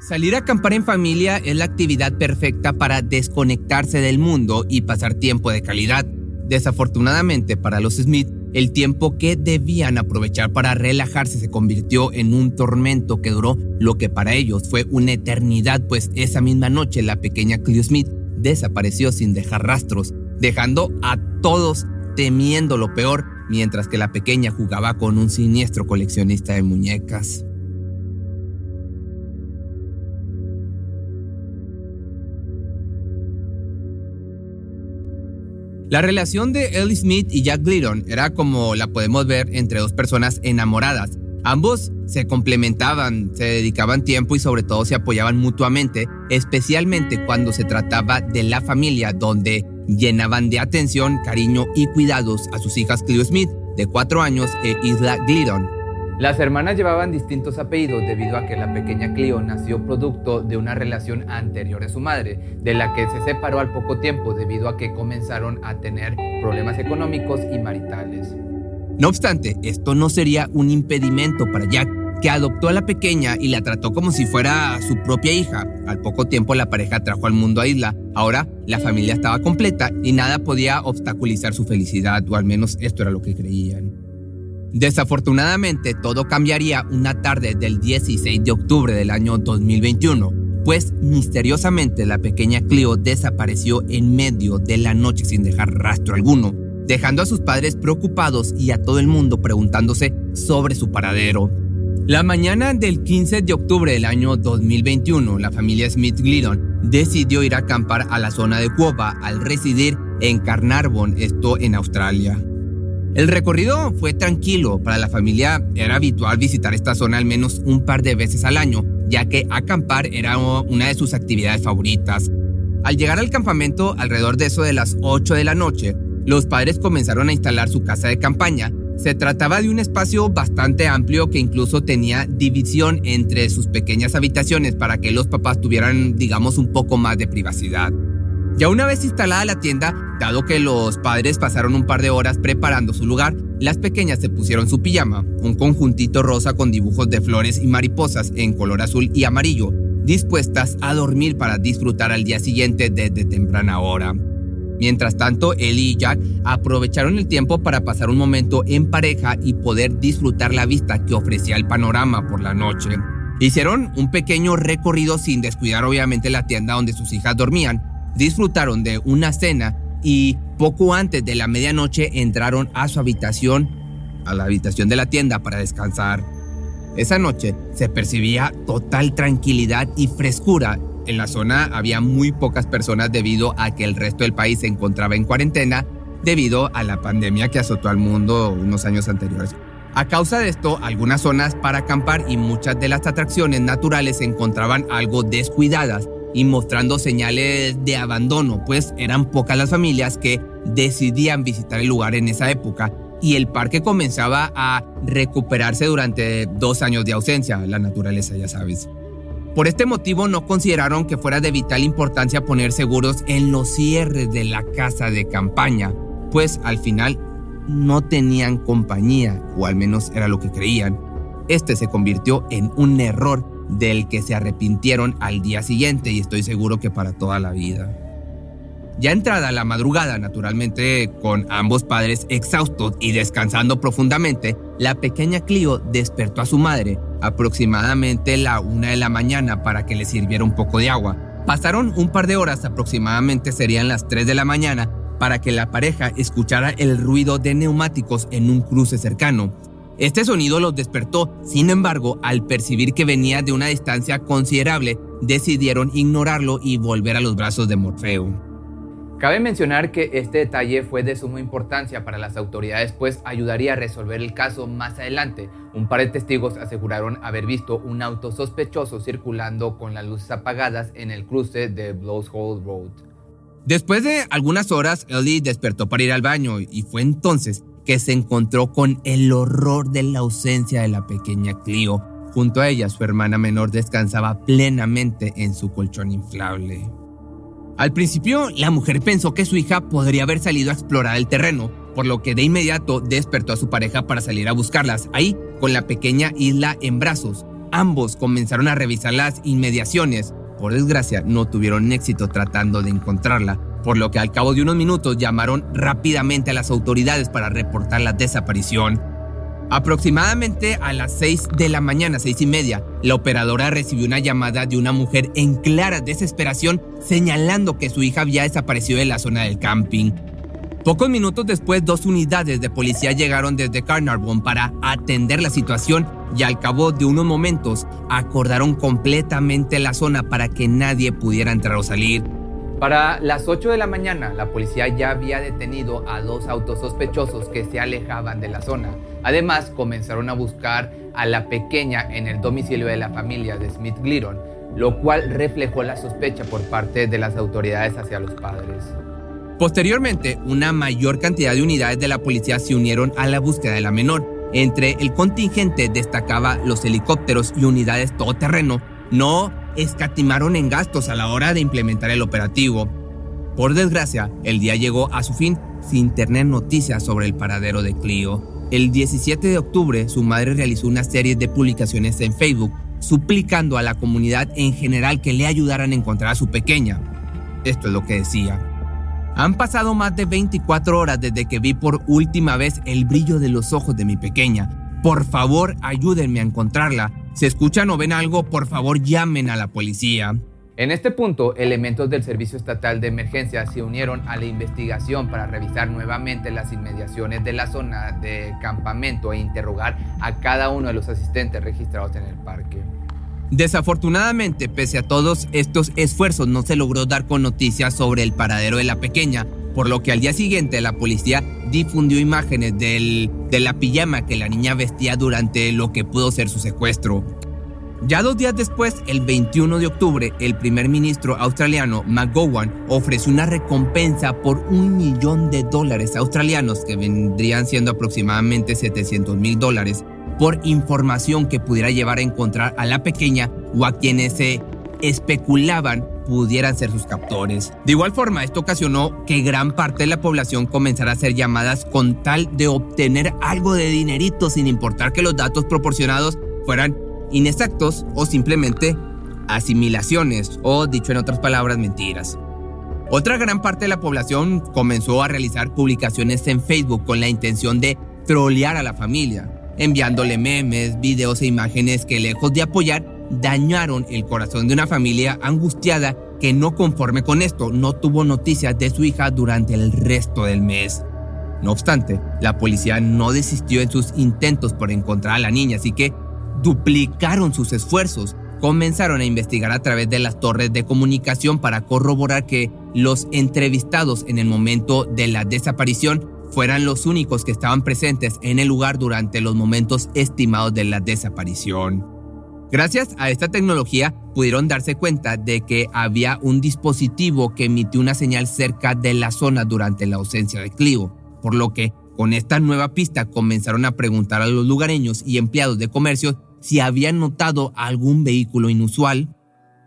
Salir a acampar en familia es la actividad perfecta para desconectarse del mundo y pasar tiempo de calidad. Desafortunadamente para los Smith, el tiempo que debían aprovechar para relajarse se convirtió en un tormento que duró lo que para ellos fue una eternidad, pues esa misma noche la pequeña Cleo Smith desapareció sin dejar rastros, dejando a todos temiendo lo peor, mientras que la pequeña jugaba con un siniestro coleccionista de muñecas. La relación de Ellie Smith y Jack Glidon era como la podemos ver entre dos personas enamoradas. Ambos se complementaban, se dedicaban tiempo y sobre todo se apoyaban mutuamente, especialmente cuando se trataba de la familia, donde llenaban de atención, cariño y cuidados a sus hijas Cleo Smith, de cuatro años, e Isla Glidon, las hermanas llevaban distintos apellidos debido a que la pequeña Clio nació producto de una relación anterior a su madre, de la que se separó al poco tiempo debido a que comenzaron a tener problemas económicos y maritales. No obstante, esto no sería un impedimento para Jack, que adoptó a la pequeña y la trató como si fuera su propia hija. Al poco tiempo la pareja trajo al mundo a Isla. Ahora la familia estaba completa y nada podía obstaculizar su felicidad, o al menos esto era lo que creían. Desafortunadamente, todo cambiaría una tarde del 16 de octubre del año 2021, pues misteriosamente la pequeña Cleo desapareció en medio de la noche sin dejar rastro alguno, dejando a sus padres preocupados y a todo el mundo preguntándose sobre su paradero. La mañana del 15 de octubre del año 2021, la familia Smith Glidon decidió ir a acampar a la zona de Cuoba al residir en Carnarvon, esto en Australia. El recorrido fue tranquilo, para la familia era habitual visitar esta zona al menos un par de veces al año, ya que acampar era una de sus actividades favoritas. Al llegar al campamento alrededor de eso de las 8 de la noche, los padres comenzaron a instalar su casa de campaña. Se trataba de un espacio bastante amplio que incluso tenía división entre sus pequeñas habitaciones para que los papás tuvieran, digamos, un poco más de privacidad. Ya una vez instalada la tienda, dado que los padres pasaron un par de horas preparando su lugar, las pequeñas se pusieron su pijama, un conjuntito rosa con dibujos de flores y mariposas en color azul y amarillo, dispuestas a dormir para disfrutar al día siguiente desde temprana hora. Mientras tanto, Ellie y Jack aprovecharon el tiempo para pasar un momento en pareja y poder disfrutar la vista que ofrecía el panorama por la noche. Hicieron un pequeño recorrido sin descuidar obviamente la tienda donde sus hijas dormían, disfrutaron de una cena y poco antes de la medianoche entraron a su habitación, a la habitación de la tienda para descansar. Esa noche se percibía total tranquilidad y frescura. En la zona había muy pocas personas debido a que el resto del país se encontraba en cuarentena debido a la pandemia que azotó al mundo unos años anteriores. A causa de esto, algunas zonas para acampar y muchas de las atracciones naturales se encontraban algo descuidadas y mostrando señales de abandono, pues eran pocas las familias que decidían visitar el lugar en esa época, y el parque comenzaba a recuperarse durante dos años de ausencia, la naturaleza ya sabes. Por este motivo no consideraron que fuera de vital importancia poner seguros en los cierres de la casa de campaña, pues al final no tenían compañía, o al menos era lo que creían. Este se convirtió en un error del que se arrepintieron al día siguiente y estoy seguro que para toda la vida. Ya entrada la madrugada, naturalmente, con ambos padres exhaustos y descansando profundamente, la pequeña Clio despertó a su madre aproximadamente la una de la mañana para que le sirviera un poco de agua. Pasaron un par de horas, aproximadamente serían las 3 de la mañana, para que la pareja escuchara el ruido de neumáticos en un cruce cercano. Este sonido los despertó, sin embargo, al percibir que venía de una distancia considerable, decidieron ignorarlo y volver a los brazos de Morfeo. Cabe mencionar que este detalle fue de suma importancia para las autoridades, pues ayudaría a resolver el caso más adelante. Un par de testigos aseguraron haber visto un auto sospechoso circulando con las luces apagadas en el cruce de Blows Hole Road. Después de algunas horas, Ellie despertó para ir al baño y fue entonces que se encontró con el horror de la ausencia de la pequeña Clio. Junto a ella, su hermana menor descansaba plenamente en su colchón inflable. Al principio, la mujer pensó que su hija podría haber salido a explorar el terreno, por lo que de inmediato despertó a su pareja para salir a buscarlas, ahí, con la pequeña isla en brazos. Ambos comenzaron a revisar las inmediaciones. Por desgracia, no tuvieron éxito tratando de encontrarla, por lo que al cabo de unos minutos llamaron rápidamente a las autoridades para reportar la desaparición. Aproximadamente a las 6 de la mañana, seis y media, la operadora recibió una llamada de una mujer en clara desesperación señalando que su hija había desaparecido de la zona del camping. Pocos minutos después, dos unidades de policía llegaron desde Carnarvon para atender la situación y al cabo de unos momentos acordaron completamente la zona para que nadie pudiera entrar o salir. Para las 8 de la mañana, la policía ya había detenido a dos autos sospechosos que se alejaban de la zona. Además, comenzaron a buscar a la pequeña en el domicilio de la familia de Smith Gliron, lo cual reflejó la sospecha por parte de las autoridades hacia los padres. Posteriormente, una mayor cantidad de unidades de la policía se unieron a la búsqueda de la menor. Entre el contingente destacaba los helicópteros y unidades todoterreno. No escatimaron en gastos a la hora de implementar el operativo. Por desgracia, el día llegó a su fin sin tener noticias sobre el paradero de Clio. El 17 de octubre, su madre realizó una serie de publicaciones en Facebook, suplicando a la comunidad en general que le ayudaran a encontrar a su pequeña. Esto es lo que decía. Han pasado más de 24 horas desde que vi por última vez el brillo de los ojos de mi pequeña. Por favor, ayúdenme a encontrarla. Si escuchan o ven algo, por favor llamen a la policía. En este punto, elementos del Servicio Estatal de Emergencia se unieron a la investigación para revisar nuevamente las inmediaciones de la zona de campamento e interrogar a cada uno de los asistentes registrados en el parque. Desafortunadamente, pese a todos estos esfuerzos, no se logró dar con noticias sobre el paradero de la pequeña, por lo que al día siguiente la policía difundió imágenes del, de la pijama que la niña vestía durante lo que pudo ser su secuestro. Ya dos días después, el 21 de octubre, el primer ministro australiano McGowan ofreció una recompensa por un millón de dólares australianos, que vendrían siendo aproximadamente 700 mil dólares, por información que pudiera llevar a encontrar a la pequeña o a quienes se especulaban pudieran ser sus captores. De igual forma, esto ocasionó que gran parte de la población comenzara a hacer llamadas con tal de obtener algo de dinerito sin importar que los datos proporcionados fueran inexactos o simplemente asimilaciones o, dicho en otras palabras, mentiras. Otra gran parte de la población comenzó a realizar publicaciones en Facebook con la intención de trolear a la familia, enviándole memes, videos e imágenes que lejos de apoyar dañaron el corazón de una familia angustiada que no conforme con esto no tuvo noticias de su hija durante el resto del mes. No obstante, la policía no desistió en sus intentos por encontrar a la niña, así que duplicaron sus esfuerzos. Comenzaron a investigar a través de las torres de comunicación para corroborar que los entrevistados en el momento de la desaparición fueran los únicos que estaban presentes en el lugar durante los momentos estimados de la desaparición. Gracias a esta tecnología pudieron darse cuenta de que había un dispositivo que emitió una señal cerca de la zona durante la ausencia de Clio, por lo que Con esta nueva pista comenzaron a preguntar a los lugareños y empleados de comercio si habían notado algún vehículo inusual.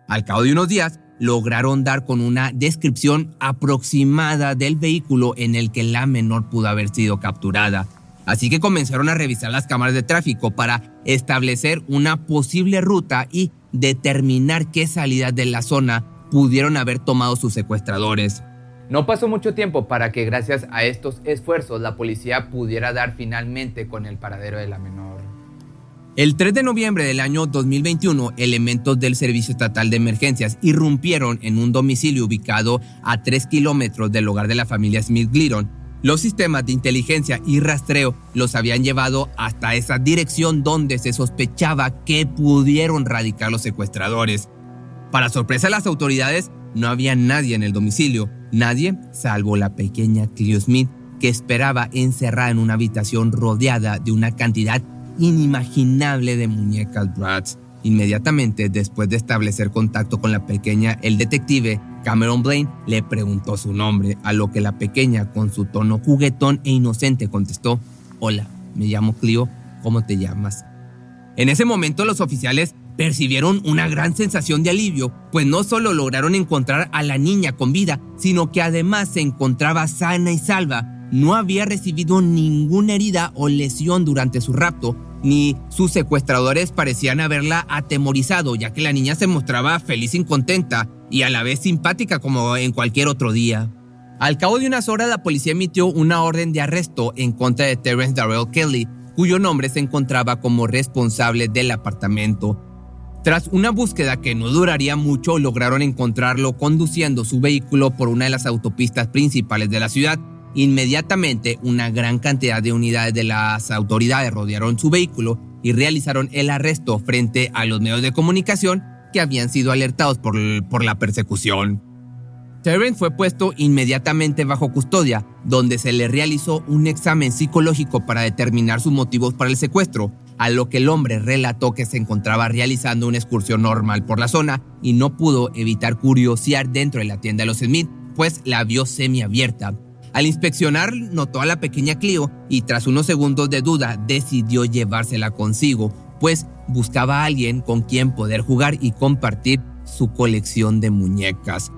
Al cabo de unos días, lograron dar con una descripción aproximada del vehículo en el que la menor pudo haber sido capturada. Así que comenzaron a revisar las cámaras de tráfico para establecer una posible ruta y determinar qué salidas de la zona pudieron haber tomado sus secuestradores. No pasó mucho tiempo para que gracias a estos esfuerzos la policía pudiera dar finalmente con el paradero de la menor. El 3 de noviembre del año 2021, elementos del Servicio Estatal de Emergencias irrumpieron en un domicilio ubicado a 3 kilómetros del hogar de la familia Smith Gliron. Los sistemas de inteligencia y rastreo los habían llevado hasta esa dirección donde se sospechaba que pudieron radicar los secuestradores. Para sorpresa de las autoridades, no había nadie en el domicilio, nadie salvo la pequeña Cleo Smith, que esperaba encerrada en una habitación rodeada de una cantidad inimaginable de muñecas Bratz. Inmediatamente después de establecer contacto con la pequeña, el detective Cameron Blaine le preguntó su nombre, a lo que la pequeña, con su tono juguetón e inocente, contestó, Hola, me llamo Cleo, ¿cómo te llamas? En ese momento los oficiales percibieron una gran sensación de alivio, pues no solo lograron encontrar a la niña con vida, sino que además se encontraba sana y salva. No había recibido ninguna herida o lesión durante su rapto, ni sus secuestradores parecían haberla atemorizado, ya que la niña se mostraba feliz y contenta, y a la vez simpática como en cualquier otro día. Al cabo de unas horas, la policía emitió una orden de arresto en contra de Terence Darrell Kelly, cuyo nombre se encontraba como responsable del apartamento. Tras una búsqueda que no duraría mucho, lograron encontrarlo conduciendo su vehículo por una de las autopistas principales de la ciudad. Inmediatamente, una gran cantidad de unidades de las autoridades rodearon su vehículo y realizaron el arresto frente a los medios de comunicación que habían sido alertados por, por la persecución. Terrence fue puesto inmediatamente bajo custodia, donde se le realizó un examen psicológico para determinar sus motivos para el secuestro, a lo que el hombre relató que se encontraba realizando una excursión normal por la zona y no pudo evitar curiosear dentro de la tienda de los Smith, pues la vio semiabierta. Al inspeccionar, notó a la pequeña Clio y tras unos segundos de duda decidió llevársela consigo, pues buscaba a alguien con quien poder jugar y compartir su colección de muñecas.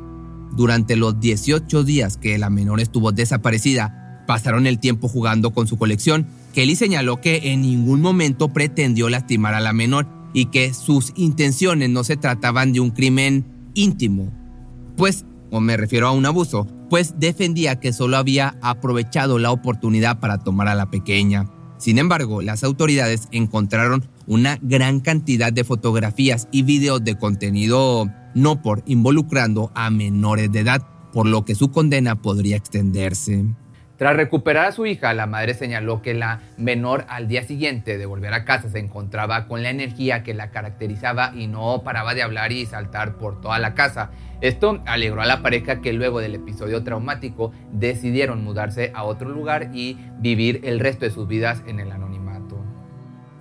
Durante los 18 días que la menor estuvo desaparecida, pasaron el tiempo jugando con su colección. Kelly señaló que en ningún momento pretendió lastimar a la menor y que sus intenciones no se trataban de un crimen íntimo, pues, o me refiero a un abuso, pues defendía que solo había aprovechado la oportunidad para tomar a la pequeña. Sin embargo, las autoridades encontraron una gran cantidad de fotografías y videos de contenido no por involucrando a menores de edad, por lo que su condena podría extenderse. Tras recuperar a su hija, la madre señaló que la menor al día siguiente de volver a casa se encontraba con la energía que la caracterizaba y no paraba de hablar y saltar por toda la casa. Esto alegró a la pareja que luego del episodio traumático decidieron mudarse a otro lugar y vivir el resto de sus vidas en el anonimato.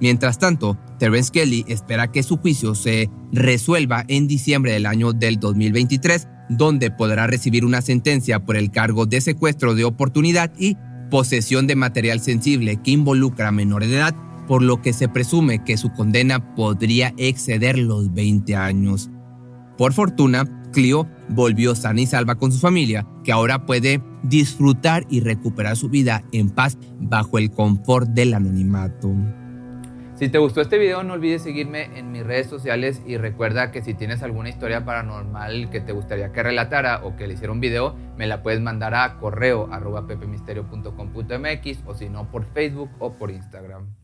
Mientras tanto, Terence Kelly espera que su juicio se resuelva en diciembre del año del 2023, donde podrá recibir una sentencia por el cargo de secuestro de oportunidad y posesión de material sensible que involucra a menores de edad, por lo que se presume que su condena podría exceder los 20 años. Por fortuna, Clio volvió sana y salva con su familia, que ahora puede disfrutar y recuperar su vida en paz bajo el confort del anonimato. Si te gustó este video no olvides seguirme en mis redes sociales y recuerda que si tienes alguna historia paranormal que te gustaría que relatara o que le hiciera un video, me la puedes mandar a correo arroba pepemisterio.com.mx o si no por Facebook o por Instagram.